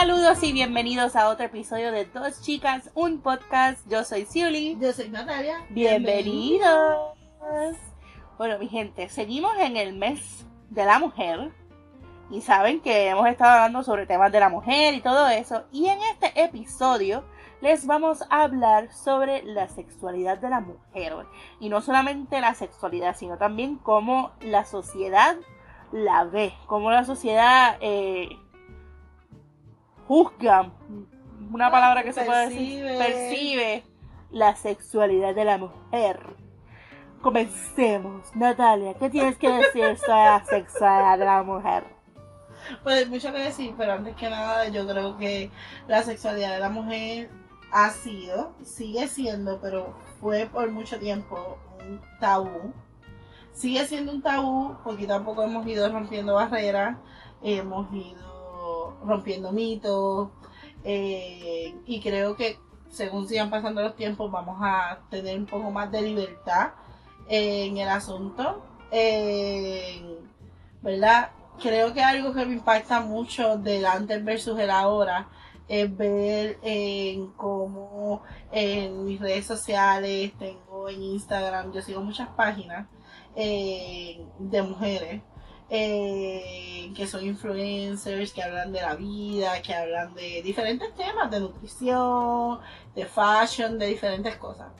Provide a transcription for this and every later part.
Saludos y bienvenidos a otro episodio de Dos Chicas, un podcast. Yo soy Ciuli. Yo soy Natalia. Bienvenidos. Bueno, mi gente, seguimos en el mes de la mujer. Y saben que hemos estado hablando sobre temas de la mujer y todo eso. Y en este episodio les vamos a hablar sobre la sexualidad de la mujer. Y no solamente la sexualidad, sino también cómo la sociedad la ve. Cómo la sociedad eh, juzga, una palabra que se puede decir, percibe la sexualidad de la mujer. Comencemos. Natalia, ¿qué tienes que decir sobre la sexualidad de la mujer? Pues mucho que decir, pero antes que nada yo creo que la sexualidad de la mujer ha sido, sigue siendo, pero fue por mucho tiempo un tabú. Sigue siendo un tabú porque tampoco hemos ido rompiendo barreras, hemos ido rompiendo mitos. Eh, y creo que según sigan pasando los tiempos vamos a tener un poco más de libertad en el asunto. ¿Verdad? Creo que algo que me impacta mucho del antes versus el ahora es ver en cómo en mis redes sociales, tengo en Instagram, yo sigo muchas páginas eh, de mujeres eh, que son influencers, que hablan de la vida, que hablan de diferentes temas, de nutrición, de fashion, de diferentes cosas.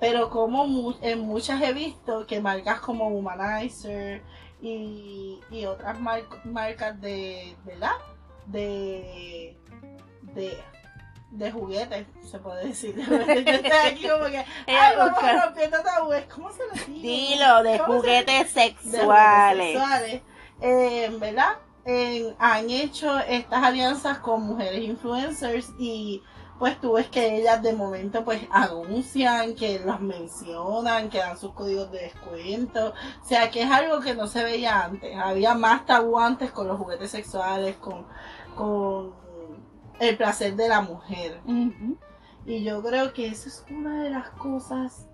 Pero como en muchas he visto que marcas como Humanizer y, otras marcas de, ¿verdad? De, de de juguetes, se puede decir. Yo estoy aquí como que, ay, vamos rompiendo tabúes. ¿Cómo se lo digo? Dilo, de juguetes sexuales. De sexuales. Eh, ¿Verdad? han hecho estas alianzas con mujeres influencers y pues tú ves que ellas de momento pues anuncian, que las mencionan, que dan sus códigos de descuento. O sea que es algo que no se veía antes. Había más tabú antes con los juguetes sexuales, con, con el placer de la mujer. Y yo creo que eso es una de las cosas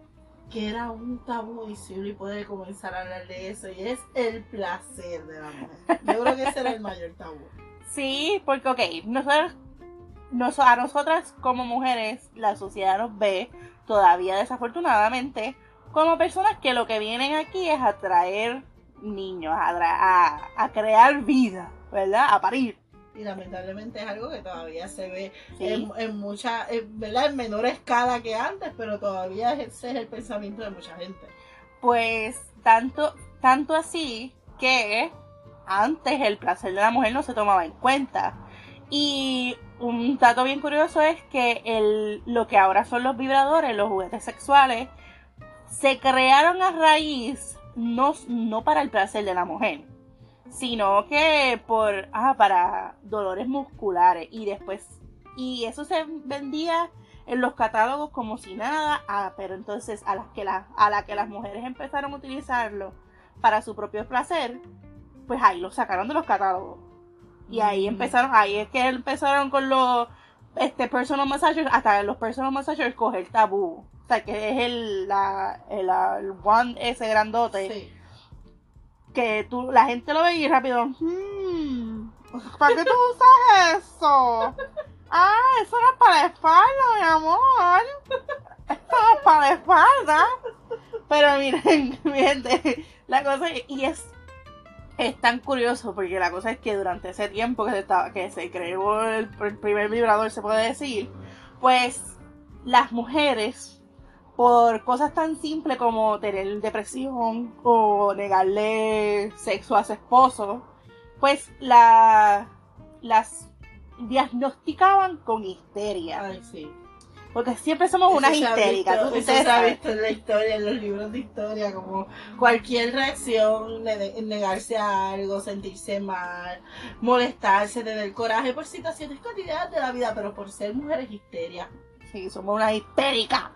que era un tabú y si puede comenzar a hablar de eso y es el placer de la mujer. Yo creo que ese era el mayor tabú. Sí, porque ok, nosotros, a nosotras como mujeres la sociedad nos ve todavía desafortunadamente como personas que lo que vienen aquí es a traer niños, a, a crear vida, ¿verdad? A parir y lamentablemente es algo que todavía se ve en, mucha, ¿verdad? En menor escala que antes, pero todavía ese es el pensamiento de mucha gente. Pues tanto, tanto así que antes el placer de la mujer no se tomaba en cuenta. Y un dato bien curioso es que el, lo que ahora son los vibradores, los juguetes sexuales, se crearon a raíz no, no para el placer de la mujer, sino que por ah, para dolores musculares y después y eso se vendía en los catálogos como si nada, ah, pero entonces a las que la, a la que las mujeres empezaron a utilizarlo para su propio placer, pues ahí lo sacaron de los catálogos. Y ahí mm. empezaron, ahí es que empezaron con los este personal massagers, hasta los personal massagers coger tabú. O sea, que es el, la, el, el one ese grandote. Sí que tú, la gente lo ve y rápido, hmm, ¿para qué tú usas eso? Ah, eso no es para la espalda, mi amor. Esto no es para la espalda. Pero miren, mi gente, la cosa y es es tan curioso porque la cosa es que durante ese tiempo que se estaba, que se creó el primer vibrador se puede decir, pues las mujeres por cosas tan simples como tener depresión o negarle sexo a su esposo, pues la, las diagnosticaban con histeria. Ay, sí. Porque siempre somos unas histéricas. Eso se ha visto en la historia, en los libros de historia, como cualquier reacción, negarse a algo, sentirse mal, molestarse, tener coraje por situaciones cotidianas de la vida, pero por ser mujeres histerias. Sí, somos una histérica.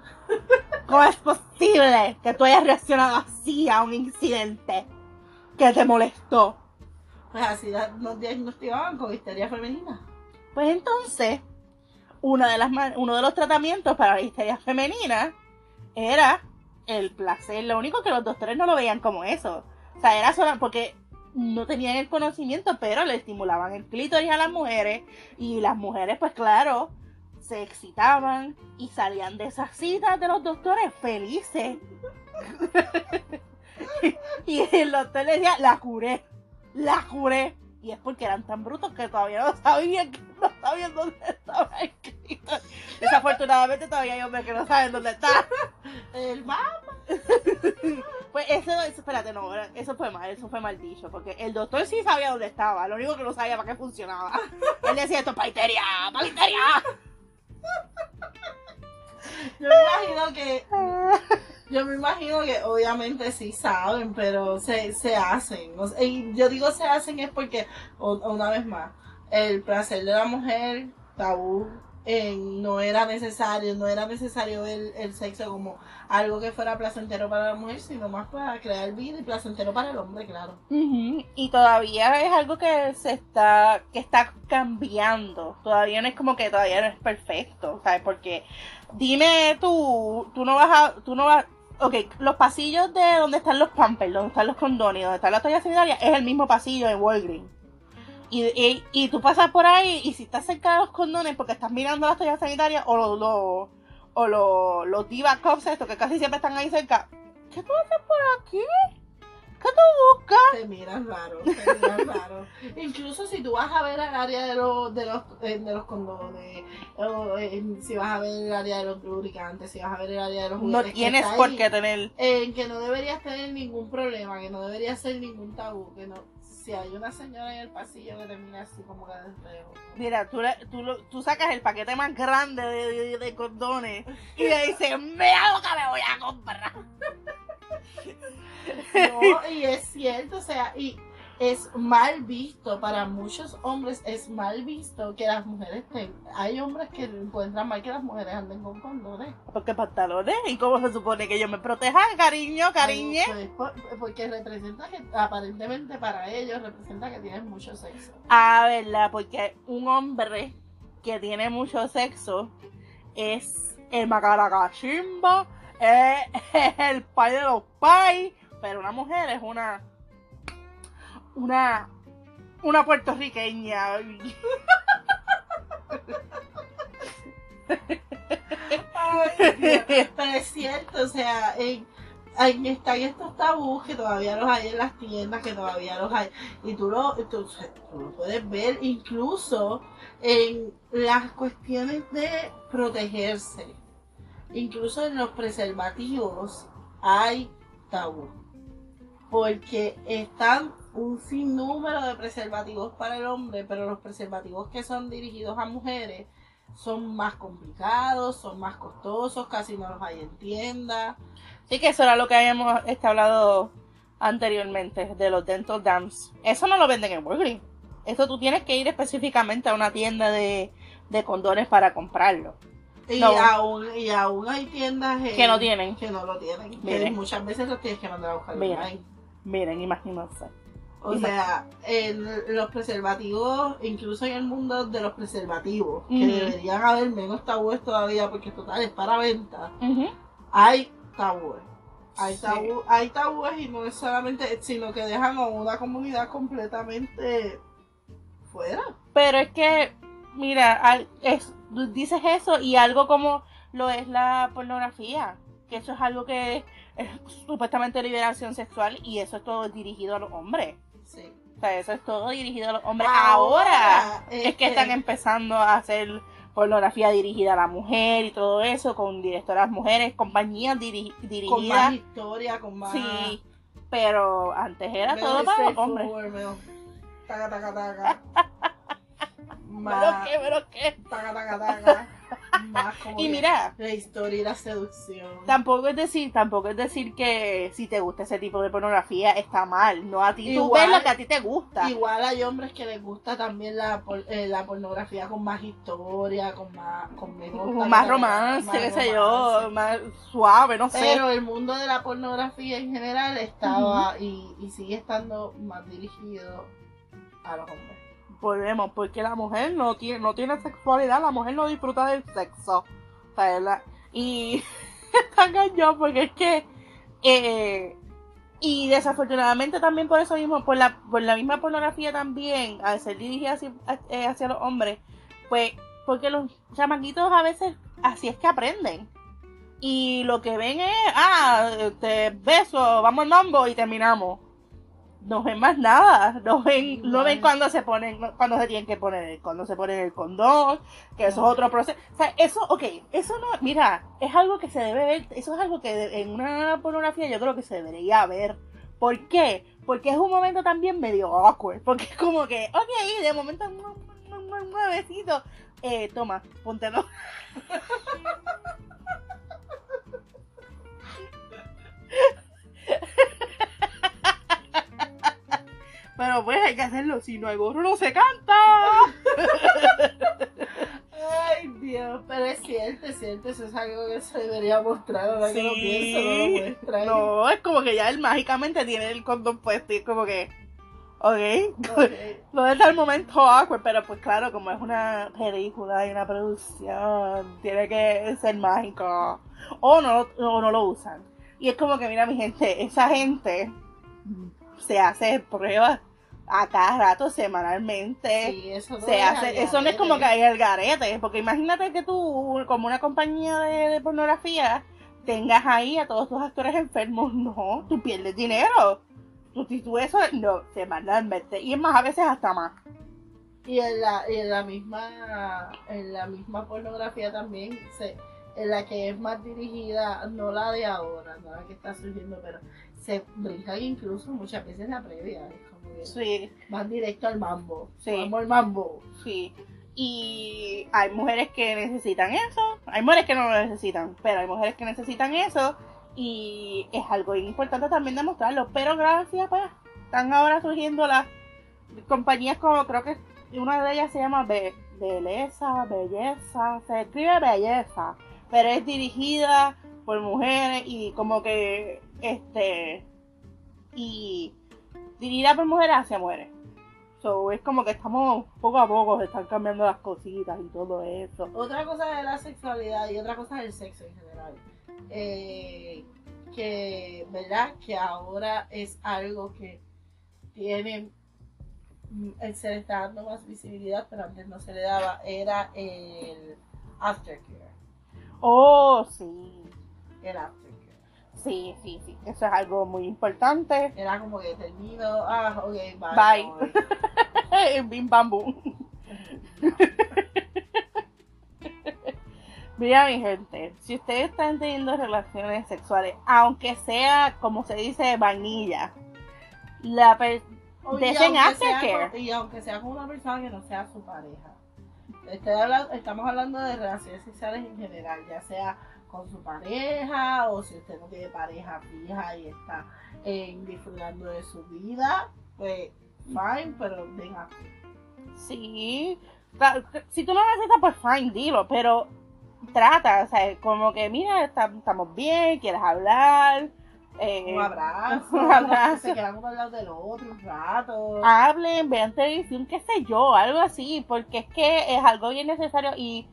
¿Cómo es posible que tú hayas reaccionado así a un incidente que te molestó? Pues así nos diagnosticaban con histeria femenina. Pues entonces, una de las, uno de los tratamientos para la histeria femenina era el placer. Lo único que los doctores no lo veían como eso. O sea, era solo porque no tenían el conocimiento, pero le estimulaban el clítoris a las mujeres y las mujeres, pues claro, se excitaban y salían de esas citas de los doctores felices. y el doctor le decía, la curé, la curé. Y es porque eran tan brutos que todavía no sabían, no sabían dónde estaba clítoris. Desafortunadamente todavía hay hombres que no saben dónde está. El mapa. Pues eso, espérate, no, eso fue mal, eso fue mal dicho, porque el doctor sí sabía dónde estaba, lo único que no sabía para qué funcionaba. Él decía esto, paliteria, paliteria. Yo me imagino que. Yo me imagino que obviamente sí saben, pero se, se hacen. Y yo digo se hacen es porque, una vez más, el placer de la mujer, tabú, eh, no era necesario, no era necesario el, el sexo como algo que fuera placentero para la mujer, sino más para crear vida y placentero para el hombre, claro. Y todavía es algo que se está, que está cambiando. Todavía no es como que todavía no es perfecto, ¿sabes? Porque dime tú, tú no vas a, tú no vas, ok, los pasillos de donde están los pampers, donde están los condones, donde están las toallas sanitarias, es el mismo pasillo en Walgreens. Y, y, y tú pasas por ahí y si estás cerca de los condones porque estás mirando las toallas sanitarias o los, los, o los, los diva cups estos que casi siempre están ahí cerca, ¿qué tú haces por aquí? ¿Qué tú buscas? Te miras raro, te miras raro. Incluso si tú vas a ver el área de los, de los, eh, de los condones, o eh, si vas a ver el área de los lubricantes, si vas a ver el área de los No juguetes que tienes por qué tener. eh, que no deberías tener ningún problema, que no debería ser ningún tabú, que no, si hay una señora en el pasillo que te mira así como que de reojo. Mira, tú, le- tú, lo- tú sacas el paquete más grande de, de- de condones y le dices, mira lo que me voy a comprar. No, y es cierto, o sea, y es mal visto, para muchos hombres es mal visto que las mujeres tengan, hay hombres que encuentran mal que las mujeres anden con condones. Porque pantalones, ¿y cómo se supone que yo me proteja, cariño, cariñe? Pues, por- porque representa que aparentemente para ellos representa que tienen mucho sexo. Ah, ¿verdad? Porque un hombre que tiene mucho sexo es el macaracachimba, es, es el pai de los pais, pero una mujer es una. Una. Una puertorriqueña. Pero es cierto, o sea, en, en- están estos tabús que todavía los hay en las tiendas, que todavía los hay. Y tú lo, tú lo puedes ver incluso en las cuestiones de protegerse. Incluso en los preservativos hay tabú. Porque están un sinnúmero de preservativos para el hombre, pero los preservativos que son dirigidos a mujeres son más complicados, son más costosos, casi no los hay en tiendas. Sí, que eso era lo que habíamos hablado anteriormente de los dental dams. Eso no lo venden en Walgreens. Eso tú tienes que ir específicamente a una tienda de, de condones para comprarlo. Y, No. aún, y aún hay tiendas Que no tienen. que no lo tienen. Que Miren. muchas veces los tienes que mandar a buscar Miren. online. Miren, imagínense. O sea, en los preservativos, incluso en el mundo de los preservativos, que deberían haber menos tabúes todavía, porque total es para venta, hay tabúes. Hay, Sí. tabú, hay tabúes y no es solamente, sino que dejan a una comunidad completamente fuera. Pero es que, mira, al- es- dices eso y algo como lo es la pornografía, que eso es algo que es supuestamente liberación sexual y eso es todo dirigido a los hombres. Sí. O sea, eso es todo dirigido a los hombres. Ahora, es que este, están empezando a hacer pornografía dirigida a la mujer y todo eso, con directoras mujeres, compañías diri- con más dirigidas. historia, con más... Sí, pero antes era todo para los hombres. menos Taca, taca, taca. Pero más... qué, pero qué. Taca, taca, taca. Más como Y mira, La historia y la seducción. Tampoco es decir, tampoco es decir que si te gusta ese tipo de pornografía está mal. No a ti, tú Igual- ves lo que a ti te gusta. Igual hay hombres que les gusta también la, eh, la pornografía con más historia, con más, con menos más romance, más qué sé yo, más suave, no sé. Pero el mundo de la pornografía en general estaba y, y sigue estando más dirigido a los hombres. Volvemos, porque la mujer no tiene, no tiene sexualidad, la mujer no disfruta del sexo. La- y está cañón porque es que eh, Y desafortunadamente también por eso mismo, por la, por la misma pornografía también, al ser dirigida hacia, eh, hacia los hombres, pues porque los chamaquitos a veces así es que aprenden. Y lo que ven es, ah, te beso, vamos al mambo y terminamos. No ven más nada, no ven, no ven cuando se ponen, cuando se tienen que poner, cuando se ponen el condón, que eso es otro proceso. O sea, eso, ok, eso no, mira, es algo que se debe ver, eso es algo que en una pornografía yo creo que se debería ver. ¿Por qué? Porque es un momento también medio awkward, porque es como que, ok, de momento un, besito, eh, toma, póntelo. Pero pues hay que hacerlo, si no hay gorro no se canta. Ay, Dios, pero es cierto, es cierto, eso es algo que se debería mostrar, ahora que lo pienso, no lo muestra. No, es como que ya él mágicamente tiene el condón puesto y es como que, ok, okay. no es el momento awkward, pero pues claro, como es una película y una producción, tiene que ser mágico, o no, o no lo usan. Y es como que, mira mi gente, esa gente se hace pruebas a cada rato, semanalmente. Sí, eso no se es hace, eso no es como que hay el garete, porque imagínate que tú, como una compañía de, de, pornografía, tengas ahí a todos tus actores enfermos. No, tú pierdes dinero. Tú, tú eso, no, semanalmente. Y es más, a veces hasta más. Y en la, y en la misma, en la misma pornografía también se en la que es más dirigida, no la de ahora, no la que está surgiendo, pero se brinca incluso muchas veces la previa, es como que Sí, más directo al mambo, Sí. vamos al mambo. sí. Y hay mujeres que necesitan eso, hay mujeres que no lo necesitan, pero hay mujeres que necesitan eso y es algo importante también demostrarlo. Pero gracias, pues, están ahora surgiendo las compañías como creo que una de ellas se llama Be Belleza, Belleza, se escribe Belleza, pero es dirigida por mujeres y como que este y dirigida por mujeres hacia mujeres. So, es como que estamos poco a poco, se están cambiando las cositas y todo eso. Otra cosa es la sexualidad y otra cosa es el sexo en general. Eh, que, ¿verdad? Que ahora es algo que tiene, se le está dando más visibilidad, pero antes no se le daba, era el aftercare. Oh, sí. El aftercare. Sí, sí, sí. Eso es algo muy importante. Era como que termino, ah, ok, bye. Bye. Bim bam boom. Mira mi gente, si ustedes están teniendo relaciones sexuales, aunque sea como se dice vainilla, la sea aftercare. Y aunque sea con una persona que no sea su pareja. Estoy hablando, estamos hablando de relaciones sexuales en general, ya sea con su pareja o si usted no tiene pareja fija y está eh, disfrutando de su vida, pues fine, pero venga. Sí, si tú no necesitas, pues fine, dilo, pero trata, o sea, como que mira, está- estamos bien, quieres hablar, eh, Un abrazo, un abrazo. se quedan uno al lado del otro un rato. hablen, vean televisión, qué sé yo, algo así, porque es que es algo bien necesario y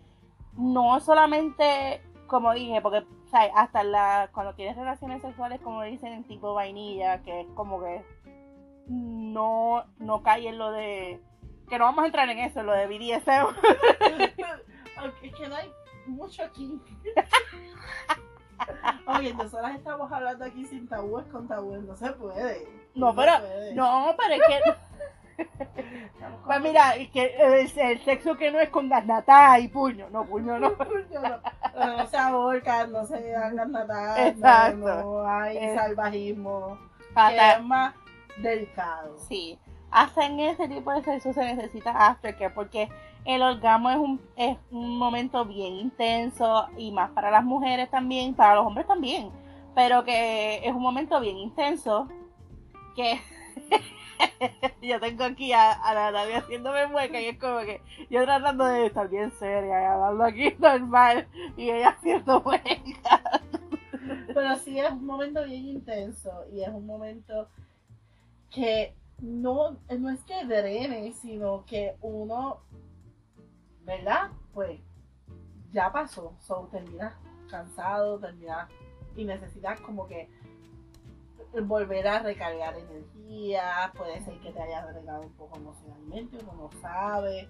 no solamente, como dije, porque o sea, hasta la, cuando tienes relaciones sexuales, como dicen, tipo vainilla, que es como que no, no cae en lo de, que no vamos a entrar en eso, en lo de BDSM. Aunque que no hay mucho aquí. Oye, nosotras estamos hablando aquí sin tabúes con tabúes, no se puede. No, pero, puede. no, pero es que, pues mira, que el, el sexo que no es con garnata y puño, no, puño no. No, no, se ahorcan, no se hagan matar, Exacto. no, no hay Es- salvajismo, que es más delicado. Sí, hasta en ese tipo de sexo se necesita aftercare porque el orgasmo es un, es un momento bien intenso y más para las mujeres también, para los hombres también, pero que es un momento bien intenso que yo tengo aquí a, a la haciéndome mueca y es como que yo tratando de estar bien seria y hablando aquí normal y ella haciendo mueca. Pero sí es un momento bien intenso y es un momento que no, no es que drene, sino que uno, ¿verdad? Pues ya pasó, so, terminas cansado, terminas y necesitas como que volver a recargar energía, puede ser que te hayas recargado un poco emocionalmente, uno no sabe.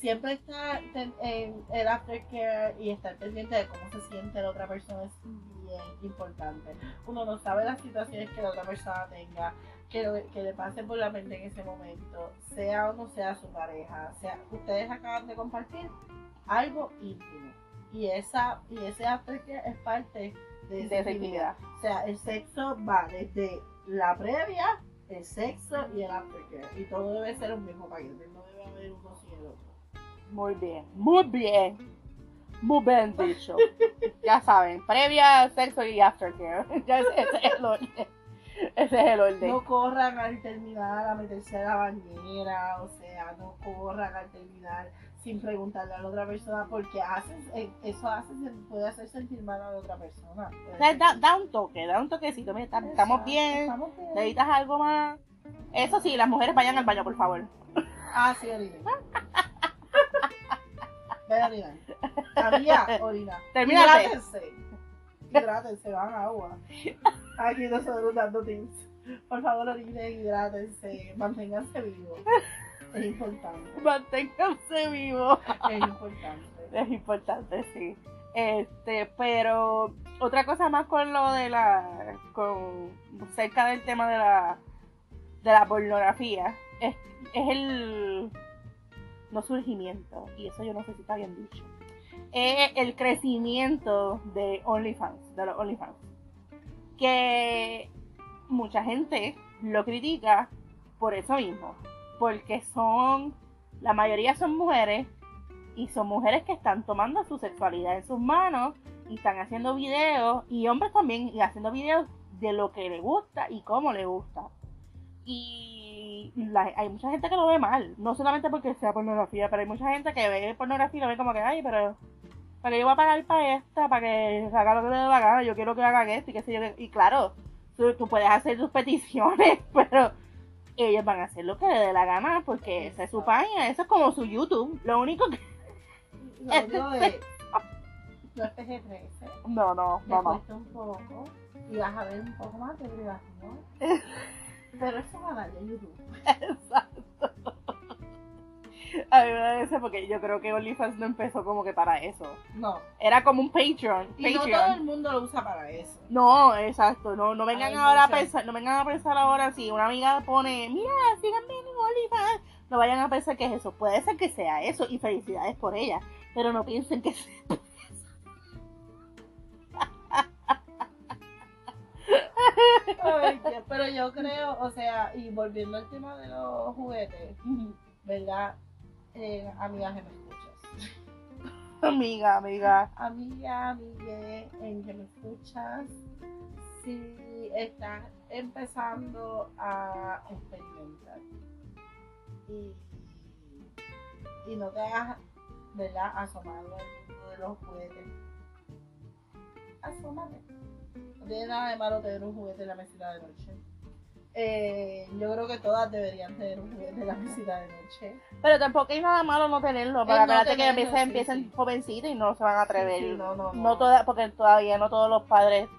Siempre estar en el aftercare y estar pendiente de cómo se siente la otra persona es bien importante. Uno no sabe las situaciones que la otra persona tenga, que, que le pase por la mente en ese momento, sea o no sea su pareja, sea ustedes acaban de compartir algo íntimo y esa y ese aftercare es parte de esa intimidad. O sea, el sexo va desde la previa, el sexo y el aftercare. Y todo debe ser un mismo paquete, no debe haber uno sin el otro. Muy bien, muy bien. Muy bien dicho. ya saben, previa, sexo y aftercare. Ya ese, ese es el orden. Ese es el orden. No corran al terminar a meterse a la bañera, o sea, no corran al terminar sin preguntarle a la otra persona porque haces, eh, eso hace, puede hacer sentir mal a la otra persona. Da, da, un toque, da un toquecito. Mira, estamos, bien, estamos bien, necesitas algo más. Eso sí, las mujeres vayan al baño, por favor. Ah, sí, orina. Ven a orinar. Orina. Termínate. Hidrátense. Hidrátense, van a agua. Aquí nosotros dando tips. Por favor, orinen, hidrátense, manténganse vivos. Es importante. Manténganse vivo. Es importante. Es importante, sí. Este, pero otra cosa más con lo de la, con cerca del tema de la, de la pornografía, es, es el no surgimiento, y eso yo no sé si está bien dicho, es el crecimiento de OnlyFans, de los OnlyFans, que mucha gente lo critica por eso mismo, porque son, la mayoría son mujeres y son mujeres que están tomando su sexualidad en sus manos y están haciendo videos y hombres también y haciendo videos de lo que le gusta y cómo le gusta. Y hay mucha gente que lo ve mal, no solamente porque sea pornografía, pero hay mucha gente que ve pornografía y lo ve como que, ay, pero para que yo voy a pagar para esta, para que haga lo que le dé la gana, yo quiero que haga esto y qué sé yo. Y claro, tú, tú puedes hacer tus peticiones, pero ellos van a hacer lo que les dé la gana porque esa es su página, eso es como su YouTube. Lo único que. Lo único de. No es PG-13. No, no, no, no. un poco y vas a ver un poco más de privacidad. Pero eso es canal de YouTube. Exacto. A mí me da porque yo creo que OnlyFans no empezó como que para eso. No. Era como un Patreon. Y no todo el mundo lo usa para eso. No, exacto. No, no vengan ahora a pensar, no vengan a pensar ahora si una amiga pone, mira, síganme en OnlyFans. No vayan a pensar que es eso. Puede ser que sea eso y felicidades por ella. Pero no piensen que sea pero yo creo, o sea, y volviendo al tema de los juguetes, ¿verdad? Eh, amiga que me escuchas. Amiga, amiga. Amiga, amiga, en que me escuchas. Si estás empezando a experimentar y, y no te hagas, ¿verdad? Asomado al mundo de los juguetes. Asómate. No tiene nada de malo tener un juguete en la mesita de noche eh, yo creo que todas deberían tener un juguete de la visita de noche. Pero tampoco hay nada malo no tenerlo, para espérate que empiecen, empiecen jovencitos y no se van a atrever. no, no, no. porque todavía no todos los padres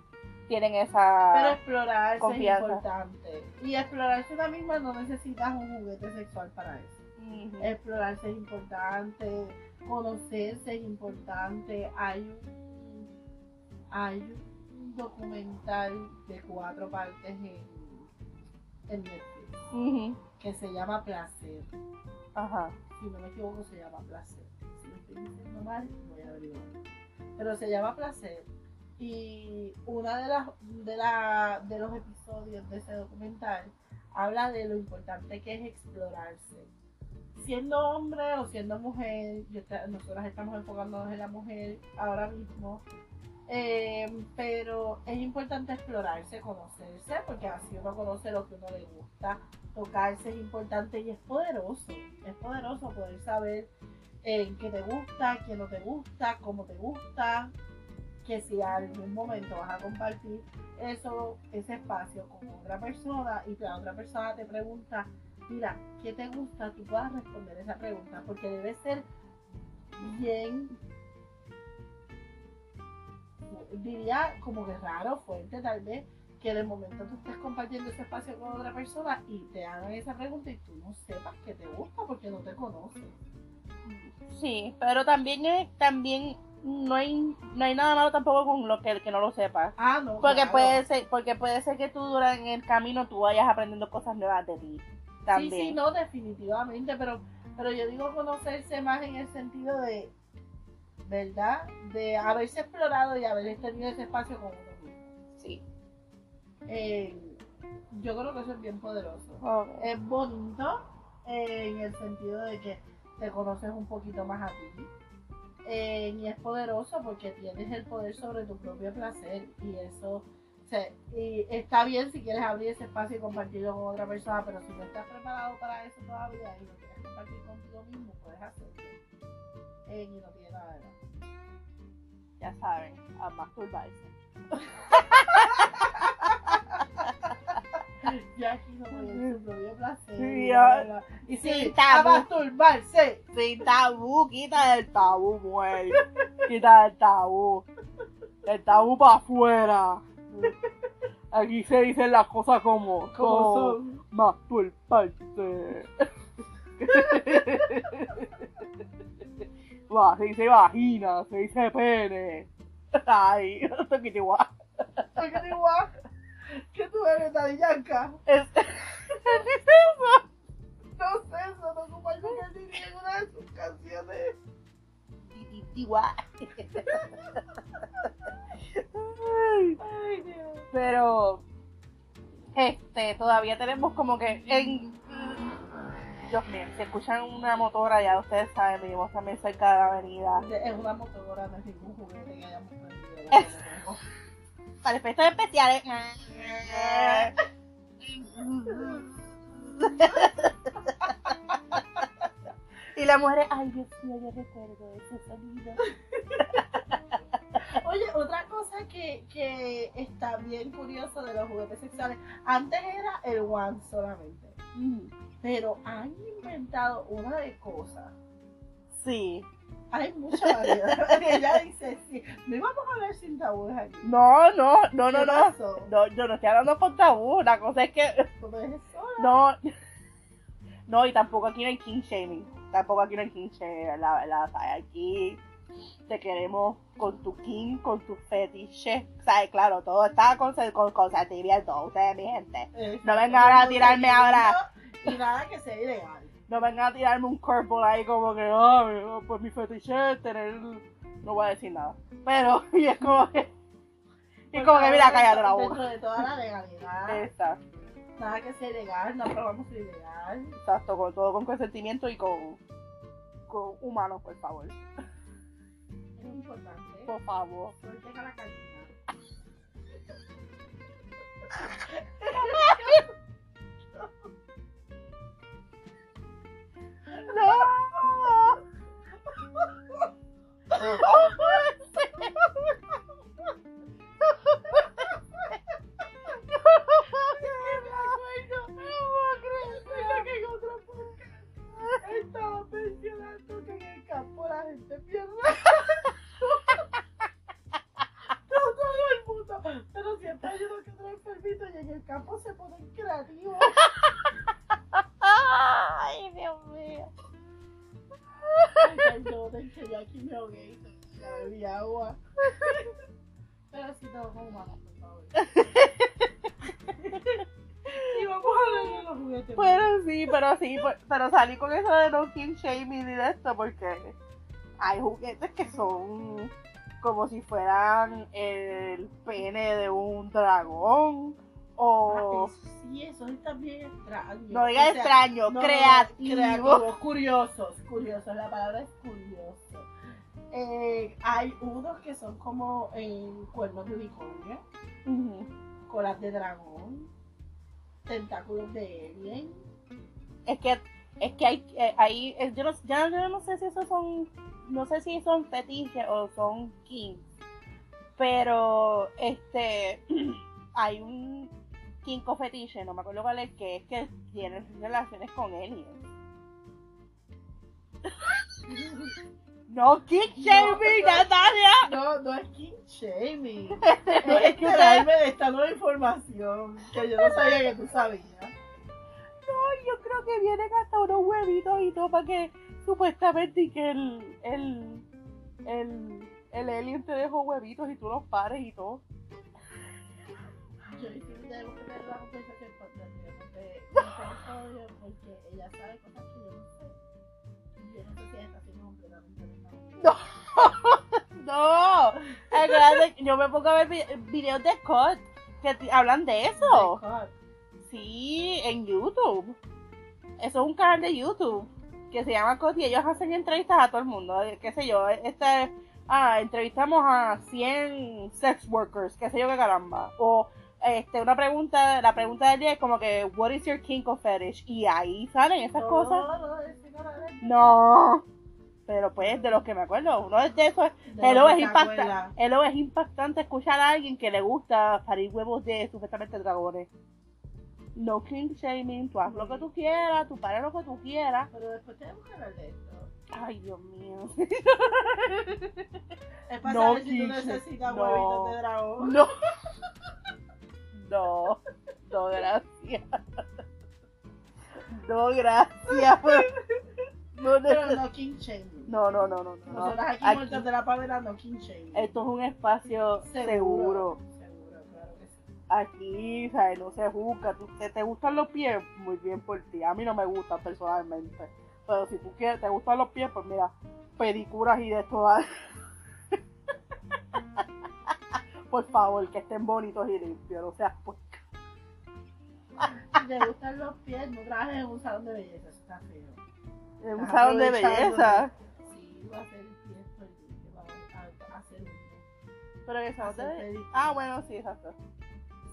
tienen esa Pero explorarse es importante. Y explorarse una misma no necesitas un juguete sexual para eso. Explorarse es importante, conocerse es importante. Hay un, hay un documental de cuatro partes en en Netflix, que se llama Placer. Ajá. Si no me equivoco, se llama Placer. Si lo estoy diciendo mal, voy a averiguar. Pero se llama Placer. Y una de las de, la, de los episodios de ese documental habla de lo importante que es explorarse. Siendo hombre o siendo mujer, nosotras estamos enfocándonos en la mujer ahora mismo, eh, pero es importante explorarse, conocerse, porque así uno conoce lo que uno le gusta. Tocarse es importante y es poderoso. Es poderoso poder saber eh, qué te gusta, qué no te gusta, cómo te gusta. Que si algún momento vas a compartir eso, ese espacio con otra persona y la otra persona te pregunta, mira, ¿qué te gusta? Tú puedas responder esa pregunta, porque debe ser bien diría como que raro, fuerte tal vez, que de momento tú estés compartiendo ese espacio con otra persona y te hagan esa pregunta y tú no sepas que te gusta porque no te conoces. Sí, pero también es, también no hay, no hay nada malo tampoco con lo que el que no lo sepa. Ah, no. Porque claro. puede ser, porque puede ser que tú durante el camino tú vayas aprendiendo cosas nuevas de ti. También. Sí, sí, no, definitivamente, pero, pero yo digo conocerse más en el sentido de, ¿verdad? De haberse explorado y haber tenido ese espacio con uno mismo. Sí. Eh, yo creo que eso es bien poderoso. Es bonito eh, en el sentido de que te conoces un poquito más a ti. Eh, y es poderoso porque tienes el poder sobre tu propio placer y eso sea, y está bien si quieres abrir ese espacio y compartirlo con otra persona, pero si no estás preparado para eso todavía y lo quieres compartir contigo mismo, puedes hacerlo. Eh, y no tiene nada de malo. Ya saben, a masturbarse. Ya aquí no voy su propio placer. Sí, y Sí, sí, tabú. a masturbarse. Sin tabú, quita el tabú, mujer. Quita el tabú. El tabú para afuera. Aquí se dicen las cosas como, Como son. masturbarse. Va, se dice vagina, se dice pene. Ay, igual. Oye, ¿qué? ¿Qué tú eres, Daddy Yanka? Es- No sé, eso no comparto que él diría en una de sus canciones. Ay, Dios. pero este todavía tenemos como que en Dios mío, si escuchan una motora ya ustedes saben, vivimos también cerca de la avenida. Es una motora, no es ningún juguete que hayamos prendido. Para efectos especiales. y la mujer, ay Dios mío, yo recuerdo ese sonido. Oye, otra cosa que, que está bien curioso de los juguetes sexuales, antes era el one solamente, pero han inventado una de cosas. Sí. Hay mucha variedad. Ella dice, sí, no íbamos a hablar sin tabúes aquí. No, no, no, no, ¿Qué no. No, yo no estoy hablando con tabú. La cosa es que no. No, y tampoco aquí no hay king shaming. Tampoco aquí no hay ¿verdad? ¿verdad? O sea, aquí te queremos con tu king, con tus fetiches. O sea, claro, todo está con, con consentimiento. Ustedes, mi gente. No vengan ahora a tirarme ahora. Y nada que sea ilegal. No vengan a tirarme un curveball ahí como que, ay, pues mi fetiche es tener. No voy a decir nada. Pero, y es como que. Y es como que, mira, cállate la boca. Dentro de toda la legalidad. Exacto. Nada que sea ilegal, no aprobamos lo ilegal. Exacto, con todo con consentimiento y con, con humanos, por favor. Es importante. Por favor. A la gallina. ¡No! gente pierde no todo el mundo pero siempre hay uno que otro enfermito y en el campo se ponen creativos Ay, Dios mío. Ay, perdonen que yo aquí me ahogué y ya bebí agua. Pero si no por favor. Y vamos a hablar de los juguetes Pero sí, pero sí, pero salí con eso de no king shaming y de esto porque hay juguetes que son como si fueran el pene de un dragón Ah, o eso sí, eso es también extraño. no diga O sea, extraño, no, creativo. creativos, curiosos, curiosos, la palabra es curioso. Eh, hay unos que son como cuernos de unicornio, Ujú. colas de dragón, tentáculos de alien. Es que es que hay, eh, hay eh, yo, no, ya- yo no sé si esos son no sé si son fetiches o son kings pero este hay un kinko fetiche no me acuerdo cuál es que es que tienen relaciones con aliens No king shaming, Natalia. No, no es king shaming. No, es que traerme esta nueva información que yo no sabía que tú sabías. No, yo creo que vienen hasta unos huevitos y todo para que supuestamente y que el, el, el, el alien te dejó huevitos y tú los pares y todo. Yo dije, debo tener la conversación con Daniel, porque no sé porque ella sabe cosas que yo no sé. Y yo no sé si está haciendo completamente No, no. Acuérdate, yo me pongo a ver vi- videos de Scott que hablan de eso. Sí, en YouTube. Eso es un canal de YouTube que se llama Scott y ellos hacen entrevistas a todo el mundo. eh, Qué sé yo, este, ah, entrevistamos a 100 sex workers, qué sé yo qué caramba. O este, una pregunta, la pregunta del día es como que, what is your kink or fetish? Y ahí salen esas cosas. No. Pero pues, de los que me acuerdo, uno de esos Hello es, impacta Hello es impactante escuchar a alguien que le gusta parir huevos de supuestamente dragones. No king shaming, tú haz lo que tú quieras, tú pares lo que tú quieras. Pero después tenemos que hablar de esto. Ay, Dios mío. Es para No, saber si tú necesitas no. huevitos de dragón. No. No. No, gracias. No, gracias. No, Pero neces- no king shaming. no, no, no, no. no. Nosotras aquí, Aquí- muertas de la pavera no king shaming. Esto es un espacio seguro. Aquí, ¿sabes? No se juzga. ¿Tú, te, te gustan los pies? Muy bien por ti. A mí no me gustan personalmente. Pero si tú quieres, te gustan los pies, pues mira, pedicuras y de esto. por favor, que estén bonitos y limpios. No seas pues. Si te gustan los pies, no trabajes en un salón de belleza, eso está feo. En un salón de belleza. Sí, va a ser pies por que va a, hacer Pero que salón de belleza. Ah, bueno, sí, exacto.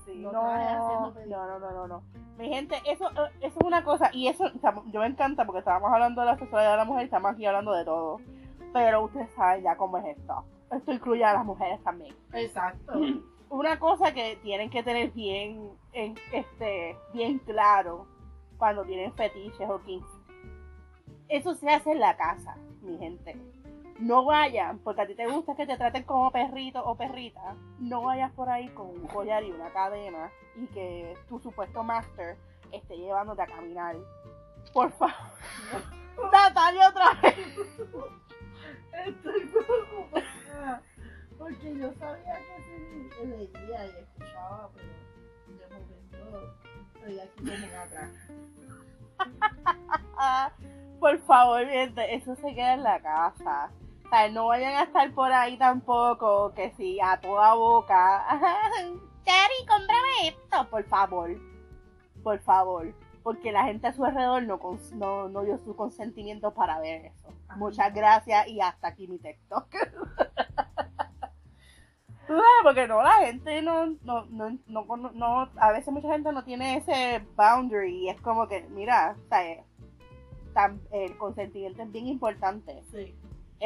Sí, No no, no, no, no, no. Mi gente, eso, eh, eso es una cosa, y eso, yo me encanta porque estábamos hablando de la sexualidad de la mujer y estamos aquí hablando de todo. Pero ustedes saben ya cómo es esto. Esto incluye a las mujeres también. Exacto. Una cosa que tienen que tener bien, en, este, bien claro cuando tienen fetiches o kinks. Eso se hace en la casa, mi gente. No vayan, porque a ti te gusta que te traten como perrito o perrita. No vayas por ahí con un collar y una cadena y que tu supuesto master esté llevándote a caminar. Por favor. Natalia otra vez. Estoy preocupada. Porque yo sabía que sí leía y escuchaba, pero de momento estoy aquí como atrás. Por favor, gente, eso se queda en la casa. O sea, no vayan a estar por ahí tampoco, que si a toda boca. Daddy, cómprame esto, por favor. Por favor. Porque la gente a su alrededor no, cons- no, no dio su consentimiento para ver eso. Muchas gracias y hasta aquí mi sabes, Porque no, la gente no, no, no, no, no- a veces mucha gente no tiene ese boundary y es como que, mira, ¿sabes? Tan- el consentimiento es bien importante. Sí.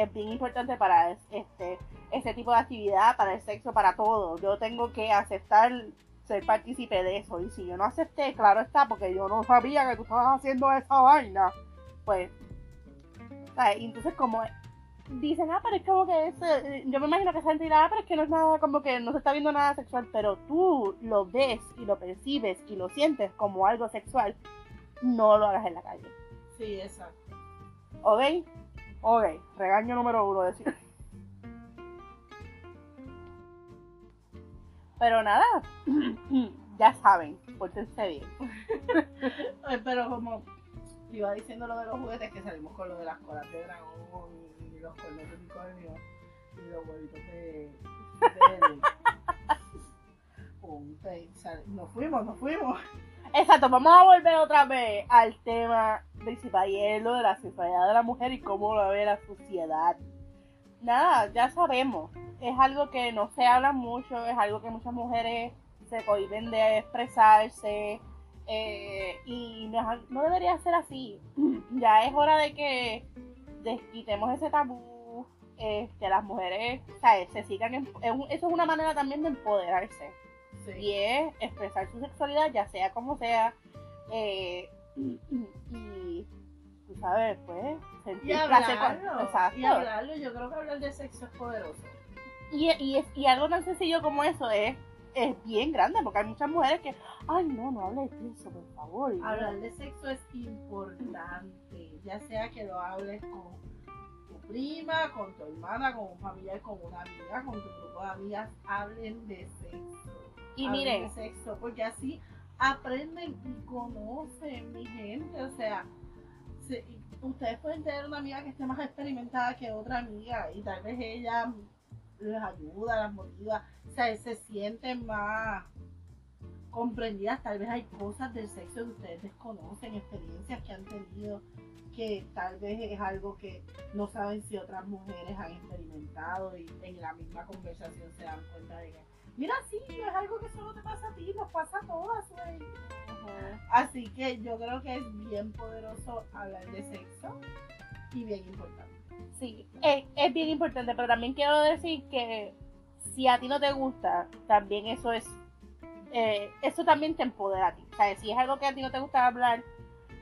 Es bien importante para es- este ese tipo de actividad, para el sexo, para todo. Yo tengo que aceptar ser partícipe de eso. Y si yo no acepté, claro está, porque yo no sabía que tú estabas haciendo esa vaina, pues, ¿sabes? Y entonces como dicen, ah, pero es como que es, eh, yo me imagino que esa gente dirá, ah, pero es que no es nada, como que no se está viendo nada sexual, pero tú lo ves y lo percibes y lo sientes como algo sexual, no lo hagas en la calle. Sí, exacto. ¿Ok? Ok, regaño número uno decir. Pero nada, ya saben, pórtense bien. Eh, Pero como iba diciendo lo de los juguetes, que salimos con lo de las colas de dragón y los cuernos de unicornio y los huevitos de... de Nos fuimos, nos fuimos. Exacto, vamos a volver otra vez al tema principal y es lo de la sexualidad de la mujer y cómo lo ve la sociedad. Nada, ya sabemos, es algo que no se habla mucho, es algo que muchas mujeres se cohiben de expresarse eh, y no, debería ser así. Ya es hora de que desquitemos ese tabú, eh, que las mujeres ¿sabes? se sigan, en- eso es una manera también de empoderarse Sí. y es expresar su sexualidad, ya sea como sea, eh, y, y, tú sabes, pues, Y sentir placer con- hablarlo, Exacto. y hablarlo, yo creo que hablar de sexo es poderoso. Y, y, es- y algo tan sencillo como eso es, es bien grande, porque hay muchas mujeres que, ay, no, no hables de eso, por favor. Y Hablar de sexo es importante, ya sea que lo hables con tu prima, con tu hermana, con un familiar, con una amiga, con tu grupo de amigas, hablen de sexo. Y miren, sexo, porque así aprenden y conocen mi gente, o sea, se- ustedes pueden tener una amiga que esté más experimentada que otra amiga y tal vez ella les ayuda, las motiva, o sea, se sienten más comprendidas, tal vez hay cosas del sexo que ustedes desconocen, experiencias que han tenido que tal vez es algo que no saben si otras mujeres han experimentado y en la misma conversación se dan cuenta de que, mira, sí, no es algo que solo te pasa a ti, nos pasa a todas, güey. Así que yo creo que es bien poderoso hablar de sexo y bien importante. sí, es, es bien importante, pero también quiero decir que si a ti no te gusta, también eso es, eh, eso también te empodera a ti. O sea, si es algo que a ti no te gusta hablar,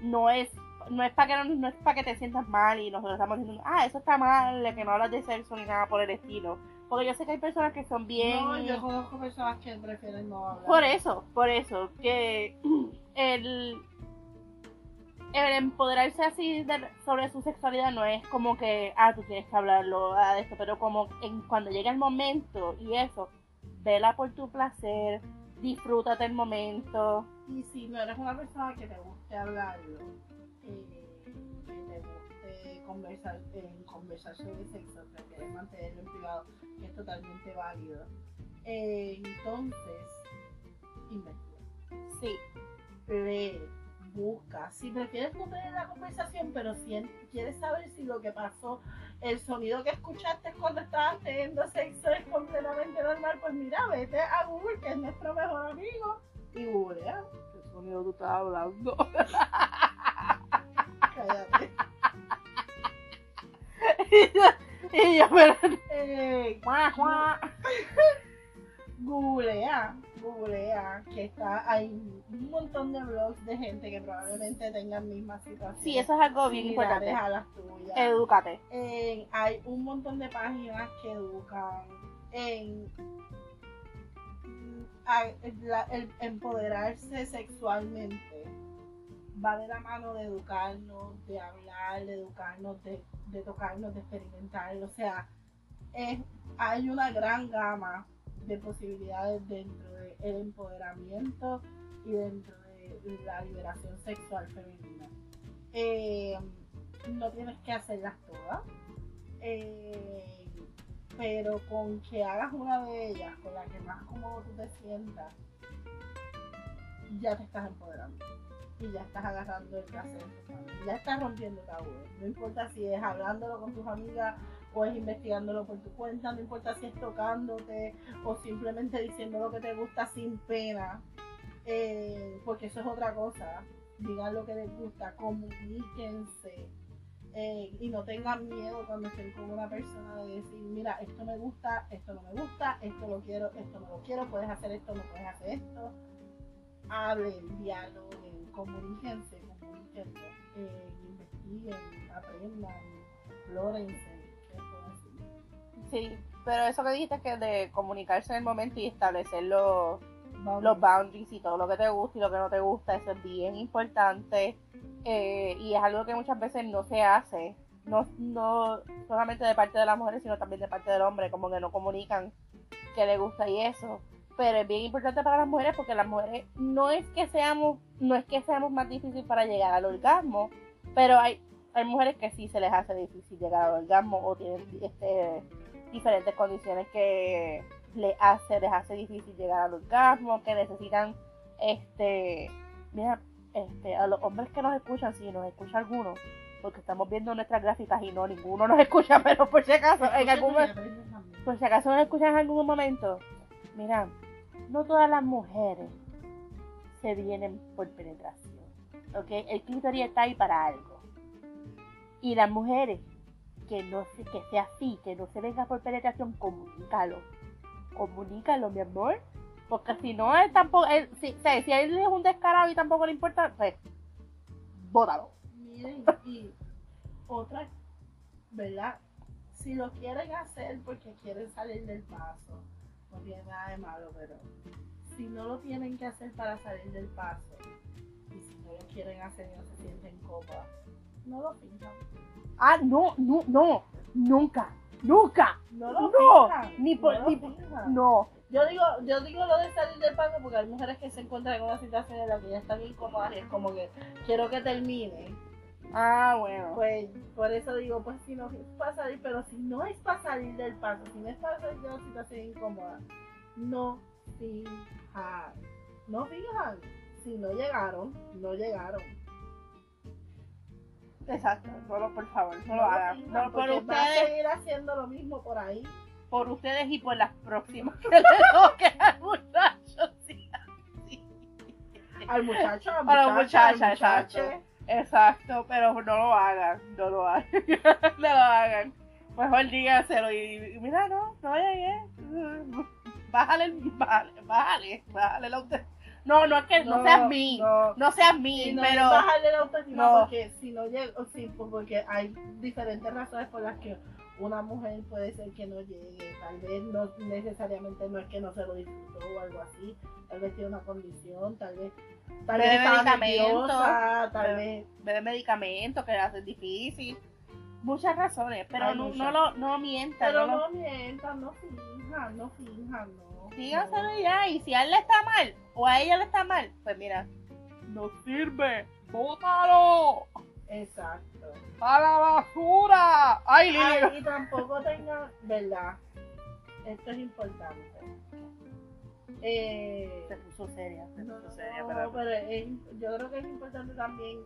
no es no es para que no, no es para que te sientas mal y nosotros estamos diciendo, ah, eso está mal, que no hablas de sexo ni nada por el estilo. Porque yo sé que hay personas que son bien... No, yo conozco personas que prefieren no hablar. Por eso, por eso, que el, el empoderarse así de- sobre su sexualidad no es como que, ah, tú tienes que hablarlo ah, de esto, pero como en, cuando llega el momento y eso, vela por tu placer, disfrútate el momento. Y si no eres una persona que te guste hablarlo, eh, conversar, eh, conversar sobre sexo, que quieres mantenerlo en privado, que es totalmente válido, eh, entonces investiga. Sí, lee, busca. Si prefieres no tener la conversación, pero si en- quieres saber si lo que pasó, el sonido que escuchaste cuando estabas teniendo sexo es completamente normal, pues mira, vete a Google, que es nuestro mejor amigo, y googlea. ¿qué sonido tú estás hablando? Cállate. Y yo, pero... Eh, Juá, juá. googlea, googlea, que está, hay un montón de blogs de gente que probablemente tengan mismas situaciones. Sí, eso es algo bien importante. a las tuyas. Edúcate. en- hay un montón de páginas que educan en a- la- el empoderarse sexualmente va de la mano de educarnos, de hablar, de educarnos, de, de tocarnos, de experimentar. O sea, hay una gran gama de posibilidades dentro del empoderamiento y dentro de la liberación sexual femenina. Eh, no tienes que hacerlas todas, eh, pero con que hagas una de ellas, con la que más cómodo tú te sientas, ya te estás empoderando y ya estás agarrando el placer ya estás rompiendo tabúes. No importa si es hablándolo con tus amigas o es investigándolo por tu cuenta, no importa si es tocándote o simplemente diciendo lo que te gusta sin pena, eh, porque eso es otra cosa. Digan lo que les gusta, comuníquense eh, y no tengan miedo cuando estén con una persona de decir, mira, esto me gusta, esto no me gusta, esto lo quiero, esto no lo quiero, puedes hacer esto, no puedes hacer esto. Hablen, dialoguen, comuníquense, comuníquense, eh, investiguen, aprendan, explórense. ¿qué? Sí, pero eso que dijiste que de comunicarse en el momento y establecer los, Vamos. los boundaries y todo lo que te gusta y lo que no te gusta, eso es bien importante eh, y es algo que muchas veces no se hace, no, no solamente de parte de las mujeres, sino también de parte del hombre, como que no comunican que le gusta y eso. Pero es bien importante para las mujeres porque las mujeres no es que seamos, no es que seamos más difícil para llegar al orgasmo, pero hay, hay mujeres que sí se les hace difícil llegar al orgasmo o tienen este, diferentes condiciones que les hace, les hace difícil llegar al orgasmo, que necesitan, este, mira, este, a los hombres que nos escuchan, si nos escucha alguno, porque estamos viendo nuestras gráficas y no, ninguno nos escucha, pero por si acaso, en algún por si acaso nos escuchan en algún momento, mira, no todas las mujeres se vienen por penetración, ¿ok? El clítoris está ahí para algo. Y las mujeres que no se, que sea así, que no se venga por penetración, comunícalo. Comunícalo, mi amor. Porque si no, él tampoco, él, si, o sea, si a él es un descarado y tampoco le importa, pues, bótalo. Miren, y otra, ¿verdad? Si lo quieren hacer porque quieren salir del paso, no tiene nada de malo, pero si no lo tienen que hacer para salir del paso, y si no lo quieren hacer y no se sienten cómodas, no lo fijan. Ah, no, no, no, nunca, nunca. No lo No, ni por- no ni por-. No, Yo digo, yo digo lo de salir del paso porque hay mujeres que se encuentran en una situación en la que ya están incómodas y es como que quiero que termine. Ah, bueno. Pues por eso digo, pues si no es para salir, pero si no es para salir del paso, si no es para salir de una situación incómoda, no fijan. No fijan. Si no llegaron, no llegaron. Exacto, no lo, por favor, no, lo lo hagan. fijan, No, por porque va a ustedes, seguir haciendo lo mismo por ahí. por ustedes y por las próximas que le toquen al muchacho. sí, sí. Al muchacho, a A la muchacha, exacto. Exacto, pero no lo hagan, no lo hagan, no lo hagan. Mejor dígaselo y, y mira, no, no llegué. Bájale, el- bájale, bájale, bájale la auto- No, no es que no, seas mí, no, no. seas mí, no pero es bajarle la autoestima no. porque si no llega, o sí, porque hay diferentes razones por las que una mujer puede ser que no llegue, tal vez no necesariamente no es que no se lo disfrutó o algo así, tal vez tiene una condición, tal vez tal Bebe vez estaba medicamento. nerviosa, tal Bebe- vez beber medicamentos que hacen difícil. Muchas razones, pero no, muchas. no lo no mientan, pero no lo- no mientan, no finjan, no finjan, no. díganselo no. ya. Y si a él le está mal o a ella le está mal, pues mira, no sirve, bótalo Exacto. a la basura. Ay, Lili. Ay, y tampoco tengan, ¿verdad? Esto es importante. Eh, Se puso seria, se No, puso seria, no, pero- pero es- yo creo que es importante también.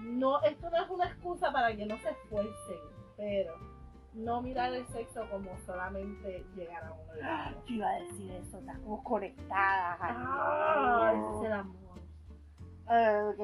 No, esto no es una excusa para que no se esfuercen, pero no mirar el sexo como solamente llegar a un orgasmo. Yo iba a decir eso, estamos conectadas. Ay, Ah, es el amor. Ah, ok.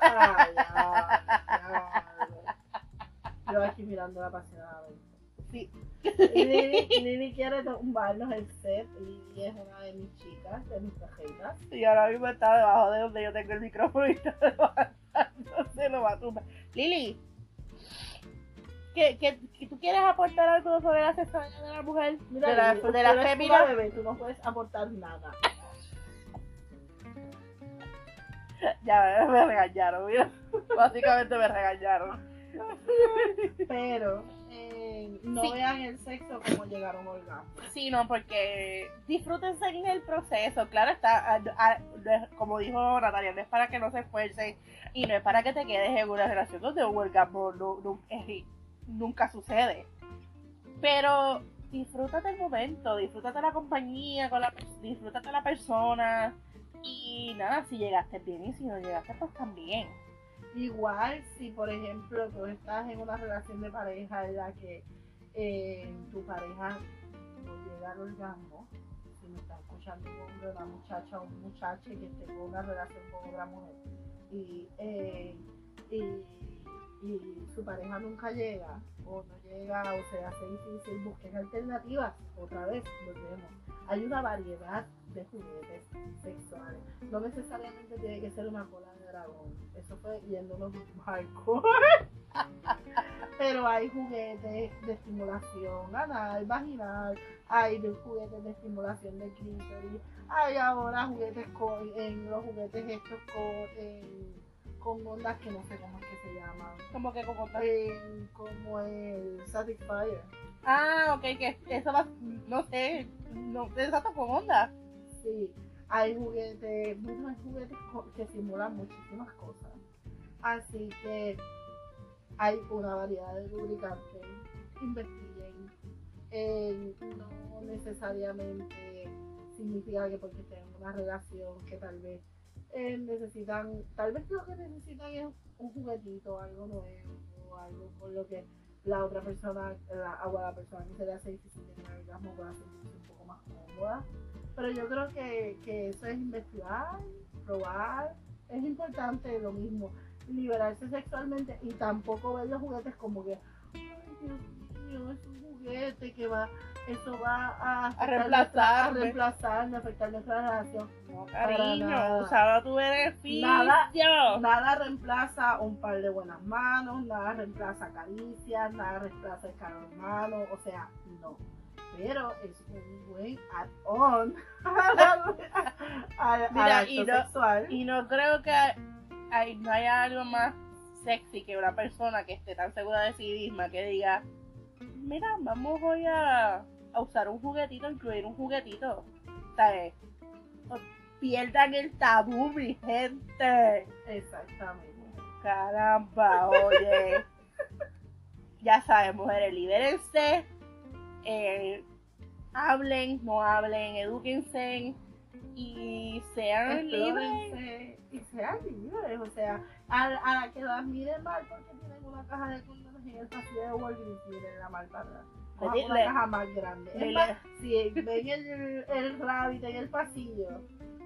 Ay, ya, ya. Yo aquí mirando apasionadamente. Sí. Y Lili, Lili quiere tumbarnos el set y es una de mis chicas, de mis cajitas. Y ahora mismo está debajo de donde yo tengo el micrófono y está levantando, se lo va a tumbar. Lili, ¿qué, qué, qué- tú quieres aportar algo sobre la sexualidad de la mujer? Mira, de la, Lili, de la una bebé, tú no puedes aportar nada. Ya me regañaron, mira. Básicamente me regañaron. Pero eh, no Sí. vean el sexo como llegar a un orgasmo. Sí, no, porque disfrútense en el proceso. Claro está, a- a- como dijo Natalia, no es para que no se esfuercen y no es para que te quedes en una relación donde un orgasmo no- no- nunca sucede. Pero disfrútate el momento, disfrútate la compañía, con la, disfrútate la persona. Y nada, si llegaste bien y si no llegaste, pues también. Igual si, por ejemplo, tú estás en una relación de pareja en la que eh, tu pareja no llega al orgasmo, si me está escuchando un hombre, una muchacha o un muchacho que con una relación con otra mujer y, eh, y, y su pareja nunca llega o no llega o se hace difícil, busquen alternativas. Otra vez, volvemos. Hay una variedad de juguetes sexuales. No necesariamente tiene que ser una cola de dragón. Eso fue yéndonos hardcore. Pero hay juguetes de estimulación anal, vaginal, hay juguetes de estimulación de clítoris, hay ahora juguetes con, en los juguetes estos con, con ondas que no sé cómo es que se llaman. Como que como... En- como el Satisfyer. Ah, ok, que eso va, no sé, no, exacto, con onda. Sí, hay juguetes, bueno, hay juguetes que simulan muchísimas cosas. Así que hay una variedad de lubricantes. Investiguen. Eh, no necesariamente significa que porque tengan una relación que tal vez eh, necesitan, tal vez lo que necesitan es un juguetito, algo nuevo, algo con lo que la otra persona, la, o la persona que se le hace difícil tener orgasmo pueda sentirse un poco más cómoda. Pero yo creo que, que eso es investigar, probar. Es importante lo mismo, liberarse sexualmente y tampoco ver los juguetes como que, ay Dios mío, es un juguete que va eso va a, A reemplazarme. a reemplazarme, a afectar nuestra relación. No, cariño, usaba tu beneficio. Nada. Nada reemplaza un par de buenas manos, nada reemplaza caricias, nada reemplaza el calor humano, o sea, no. Pero es un buen add-on al, al acto y no- sexual. Y no creo que hay, no haya algo más sexy que una persona que esté tan segura de sí misma que diga, mira, vamos hoy a, a usar un juguetito, incluir un juguetito. ¿Sabes? O- Pierdan el tabú, mi gente. Exactamente. Caramba, oye. ya saben, mujeres, libérense. eh, hablen, no hablen, edúquense y sean libres. Y sean libres, o sea, a, a la que las miren mal porque tienen una caja de condones en el pasillo de Walgreens, miren la mal para atrás. Le di- una le- caja más grande. Es le- más, si ven el, el rabbit en el pasillo,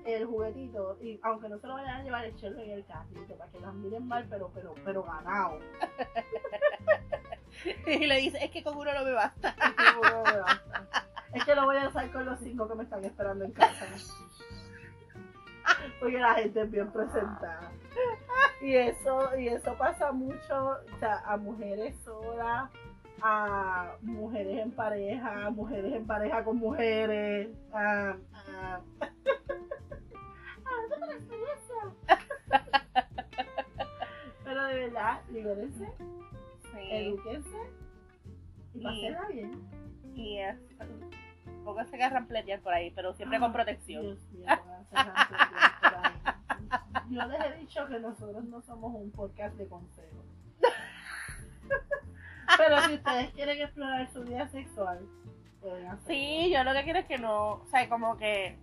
el juguetito, y aunque no se lo vayan a llevar, echenlo en el carrito para que las miren mal, pero, pero, pero ganado. Y le dice, es que con uno no me basta. Es que lo voy a usar con los cinco que me están esperando en casa. Porque la gente es bien presentada. Y eso, y eso pasa mucho o sea, a mujeres solas, a mujeres en pareja, mujeres en pareja con mujeres, a, a... Experiencia. Pero de verdad, libérense, Sí. edúquense y pásenla bien. Y es, poco se agarran pletear por ahí, pero siempre con protección. Dios mío, por ahí. Yo les he dicho que nosotros no somos un podcast de consejos. Pero si ustedes quieren explorar su vida sexual, pueden. Sí, yo lo que quiero es que no, o sea, como que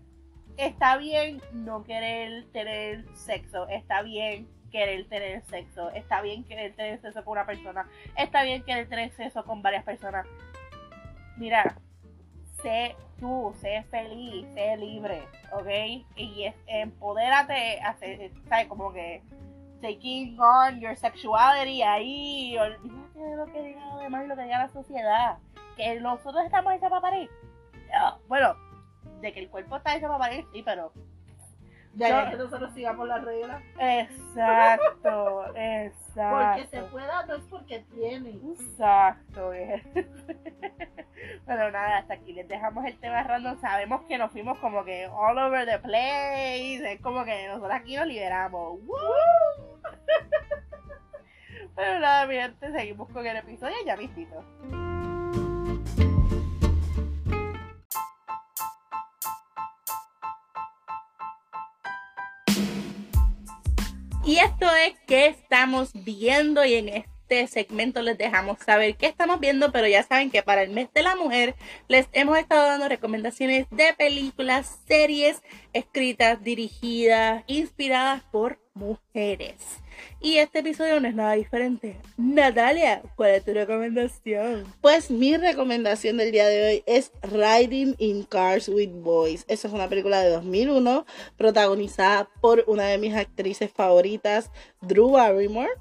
está bien no querer tener sexo, está bien querer tener sexo, está bien querer tener sexo con una persona, está bien querer tener sexo con varias personas. Mira, sé tú, sé feliz, sé libre, ¿ok? Y es, empodérate, hacer, ¿sabes? Como que taking on your sexuality ahí, olvídate de lo que diga lo demás y lo que diga la sociedad que nosotros estamos hechos para parir. No, Bueno, de que el cuerpo está hecho para parir, sí, pero. De Yo- que nosotros sigamos las reglas. Exacto, exacto. Porque se pueda, no es porque tienen. Exacto. eh. Bueno, nada, hasta aquí les dejamos el tema random. Sabemos que nos fuimos como que all over the place. Es como que nosotros aquí nos liberamos. Pero nada, mi seguimos con el episodio ya visito. Y esto es que estamos viendo y en este segmento les dejamos saber qué estamos viendo, pero ya saben que para el mes de la mujer les hemos estado dando recomendaciones de películas, series escritas, dirigidas, inspiradas por mujeres. Y este episodio no es nada diferente. Natalia, ¿cuál es tu recomendación? Pues mi recomendación del día de hoy es Riding in Cars with Boys. Esa es una película de 2001 protagonizada por una de mis actrices favoritas, Drew Barrymore,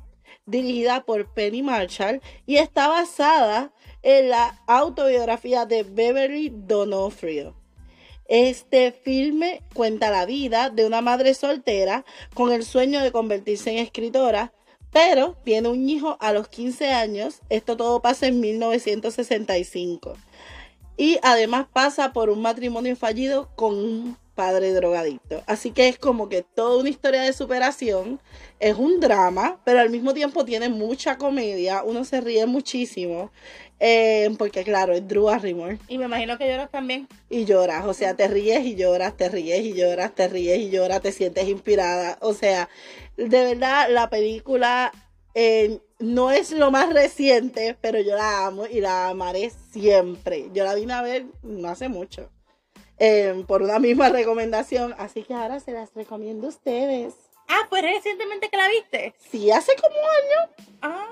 dirigida por Penny Marshall y está basada en la autobiografía de Beverly D'Onofrio. Este filme cuenta la vida de una madre soltera con el sueño de convertirse en escritora, pero tiene un hijo a los 15 años. Esto todo pasa en 1965. Y además pasa por un matrimonio fallido con padre drogadicto. Así que es como que toda una historia de superación. Es un drama, pero al mismo tiempo tiene mucha comedia. Uno se ríe muchísimo. eh, porque claro, es Drew Barrymore Y me imagino que lloras también. y lloras, o sea, te ríes y lloras, te ríes y lloras, te ríes y lloras, te sientes inspirada, o sea, de verdad la película eh, no es lo más reciente, pero yo la amo y la amaré siempre. Yo la vine a ver no hace mucho, eh, por una misma recomendación, así que ahora se las recomiendo a ustedes. Ah, pues recientemente que la viste. Sí, hace como Ah,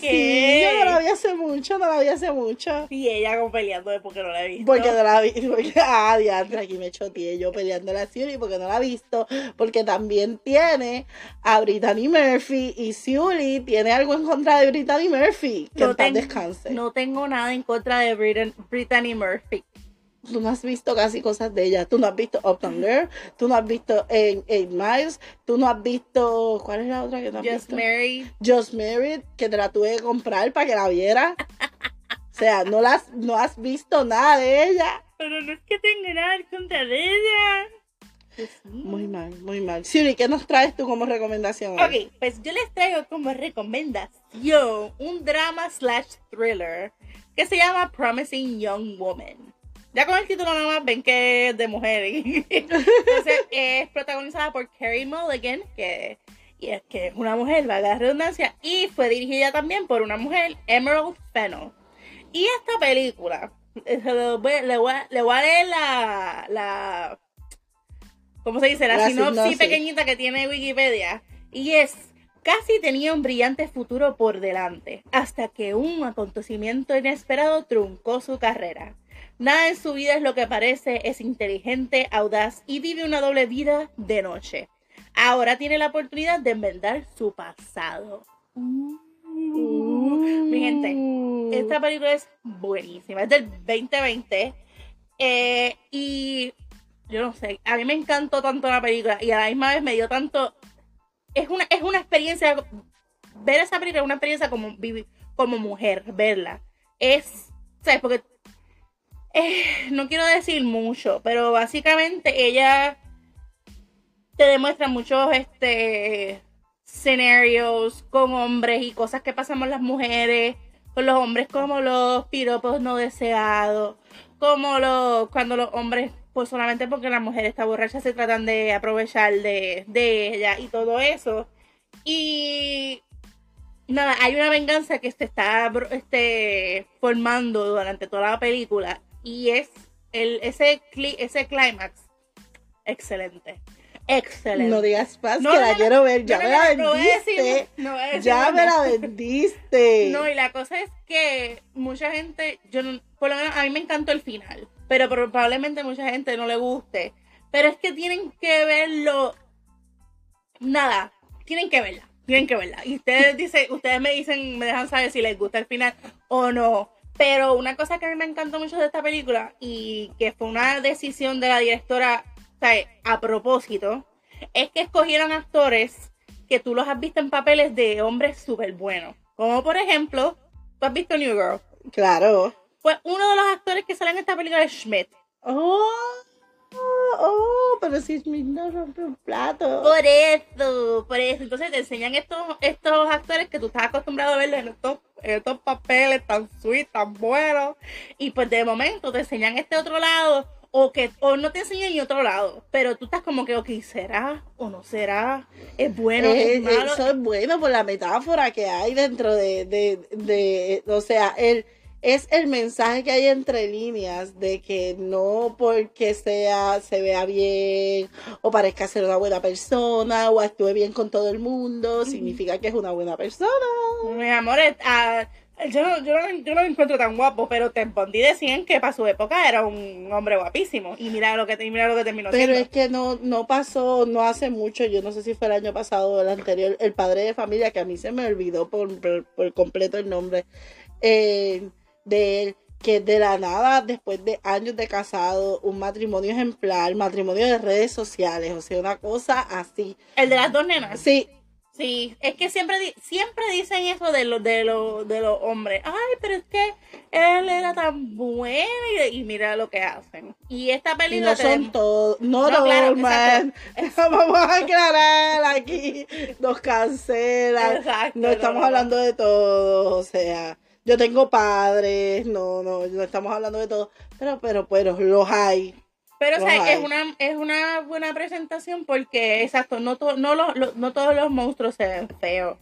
¿qué? Sí, yo no la vi hace mucho, no la vi hace mucho. Y ella como peleando de porque no la he visto. Porque no la vi, porque, ah, diantre, aquí me choteé yo peleando la Suri porque no la he visto, porque también tiene a Brittany Murphy y Suri tiene algo en contra de Brittany Murphy, que no, en ten- descanse. no tengo nada en contra de Brittany Murphy. Tú no has visto casi cosas de ella, tú no has visto Uptown Girl, tú no has visto Eight Miles, tú no has visto, ¿cuál es la otra que no has Just visto? Married. Just Married, que te la tuve que comprar para que la viera. O sea, no, las, no has visto nada de ella. Pero no es que tenga nada en contra de ella. Pues sí. Muy mal, muy mal. Siri, ¿qué nos traes tú como recomendación? hoy? Ok, pues yo les traigo como recomendación un drama slash thriller que se llama Promising Young Woman. Ya con el título nada más ven que es de mujer. Entonces es protagonizada por Carrie Mulligan, que, y es, que es una mujer, valga la redundancia, y fue dirigida también por una mujer, Emerald Fennell. Y esta película, eh, voy- le, voy a, le voy a leer la, la ¿cómo se dice? La, La sinopsis, sinopsis. pequeñita que tiene Wikipedia. Y es, casi tenía un brillante futuro por delante, hasta que un acontecimiento inesperado truncó su carrera. Nada en su vida es lo que parece, es inteligente, audaz y vive una doble vida de noche. Ahora tiene la oportunidad de enmendar su pasado. Mi gente, esta película es buenísima, es del 2020 eh, y yo no sé, a mí me encantó tanto la película y a la misma vez me dio tanto, es una, es una experiencia, ver esa película es una experiencia como, como mujer, verla, es, ¿sabes? Porque eh, no quiero decir mucho, pero básicamente ella te demuestra muchos este escenarios con hombres y cosas que pasamos las mujeres con los hombres como los piropos no deseados, como los cuando los hombres pues solamente porque la mujer está borracha se tratan de aprovechar de, de ella y todo eso. Y nada, hay una venganza que se está este, formando durante toda la película y es el, ese, cli- ese clímax excelente. Excelente. No digas No, que la no, quiero ver. Ya No, me la vendiste. decir Ya me la vendiste. No, y la cosa es que mucha gente, yo no, por lo menos a mí me encantó el final, pero probablemente mucha gente no le guste. Pero es que tienen que verlo. Nada, tienen que verla, tienen que verla. Y ustedes dicen, ustedes me dicen, me dejan saber si les gusta el final o no. Pero una cosa que a mí me encantó mucho de esta película y que fue una decisión de la directora, o sea, a propósito, es que escogieron actores que tú los has visto en papeles de hombres súper buenos. Como por ejemplo, tú has visto New Girl. Claro. Pues uno de los actores que sale en esta película es Schmidt. Oh, oh, pero si Smith no rompe un plato. Por eso, por eso. Entonces te enseñan estos, estos actores que tú estás acostumbrado a verlos en estos, en estos papeles tan sweet, tan buenos. Y pues de momento te enseñan este otro lado. O que o no te enseñan ni otro lado. Pero tú estás como que, ok, ¿será o no será? ¿Es bueno? Eh, ¿Es malo? Eso es bueno por la metáfora que hay dentro de, de, de- o sea, el, es el mensaje que hay entre líneas de que no porque sea, se vea bien o parezca ser una buena persona o actúe bien con todo el mundo, significa que es una buena persona. Mi amor, es- ah, yo, no, yo, yo no lo encuentro tan guapo, pero Ted Bundy decían que para su época era un hombre guapísimo. Y mira lo que, y mira lo que terminó Pero siendo. es que no, no pasó, no hace mucho, yo no sé si fue el año pasado o el anterior, el padre de familia, que a mí se me olvidó por, por, por completo el nombre, eh, de él, que de la nada, después de años de casado, un matrimonio ejemplar, matrimonio de redes sociales, o sea, una cosa así. El de las dos nenas. Sí, Sí, es que siempre siempre dicen eso de los de los de los hombres. Ay, pero es que él era tan bueno y, y mira lo que hacen. Y esta película no son todos, no, No, claro. Vamos a aclarar aquí, nos cancelan. Exacto, No estamos no. hablando de todo, o sea, yo tengo padres, no, no, no estamos hablando de todo, pero, pero, pero, los hay. Pero, o sea, es una, es una buena presentación porque, exacto, no, to- no, lo- lo- no todos los monstruos se ven feos.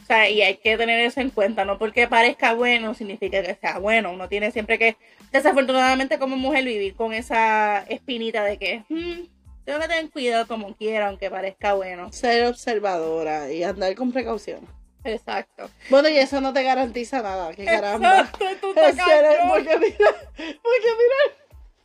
O sea, y hay que tener eso en cuenta, no porque parezca bueno significa que sea bueno. Uno tiene siempre que, desafortunadamente como mujer, vivir con esa espinita de que "Hmm, tengo que tener cuidado como quiera, aunque parezca bueno. Ser observadora y andar con precaución. Exacto. Bueno, y eso no te garantiza nada, que caramba. Exacto, tú te porque mira, porque mira,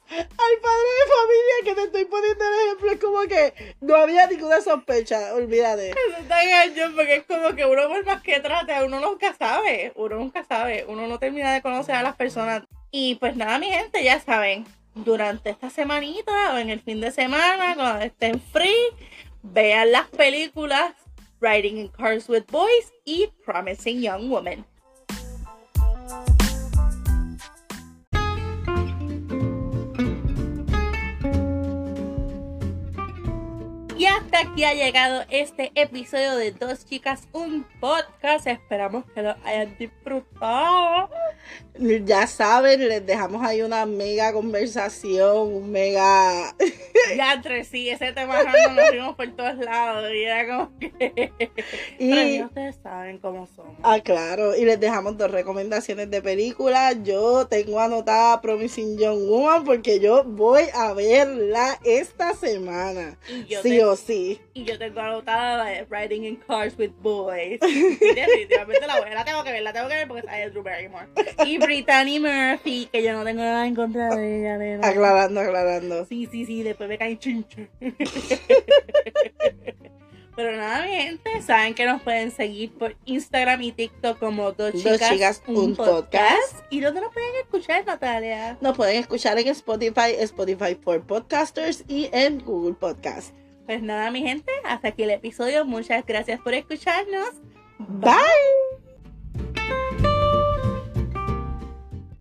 al padre de familia que te estoy poniendo el ejemplo es como que no había ninguna sospecha, olvídate. Eso está cañón, porque es como que uno por más que trate, uno nunca sabe, uno nunca sabe, uno no termina de conocer a las personas. Y pues nada, mi gente, ya saben, durante esta semanita o en el fin de semana, cuando estén free, vean las películas Riding in Cars with Boys y Promising Young Woman. Aquí ha llegado este episodio de Dos Chicas, un podcast. Esperamos que lo hayan disfrutado. Ya saben, les dejamos ahí una mega conversación, un mega... Ya entre sí, ese tema nos fuimos por todos lados. Y era como que. Pero Y, ya ustedes saben cómo somos. ah, claro, y les dejamos dos recomendaciones de películas. Yo tengo anotada Promising Young Woman porque yo voy a verla esta semana. Sí te- o sí. Y yo tengo anotada de Riding in Cars with Boys. Y definitivamente la, voy, la tengo que ver, la tengo que ver porque sale Drew Barrymore. Y Brittany Murphy, que yo no tengo nada en contra de ella. nena. Aclarando, aclarando. Sí, sí, sí, después me caen chinche. Pero nada, mi gente, saben que nos pueden seguir por Instagram y TikTok como Dos Dos Chicas, Chicas, un podcast. ¿Y dónde nos pueden escuchar, Natalia? Nos pueden escuchar en Spotify, Spotify for Podcasters y en Google Podcast. Pues nada, mi gente, hasta aquí el episodio. Muchas gracias por escucharnos. Bye.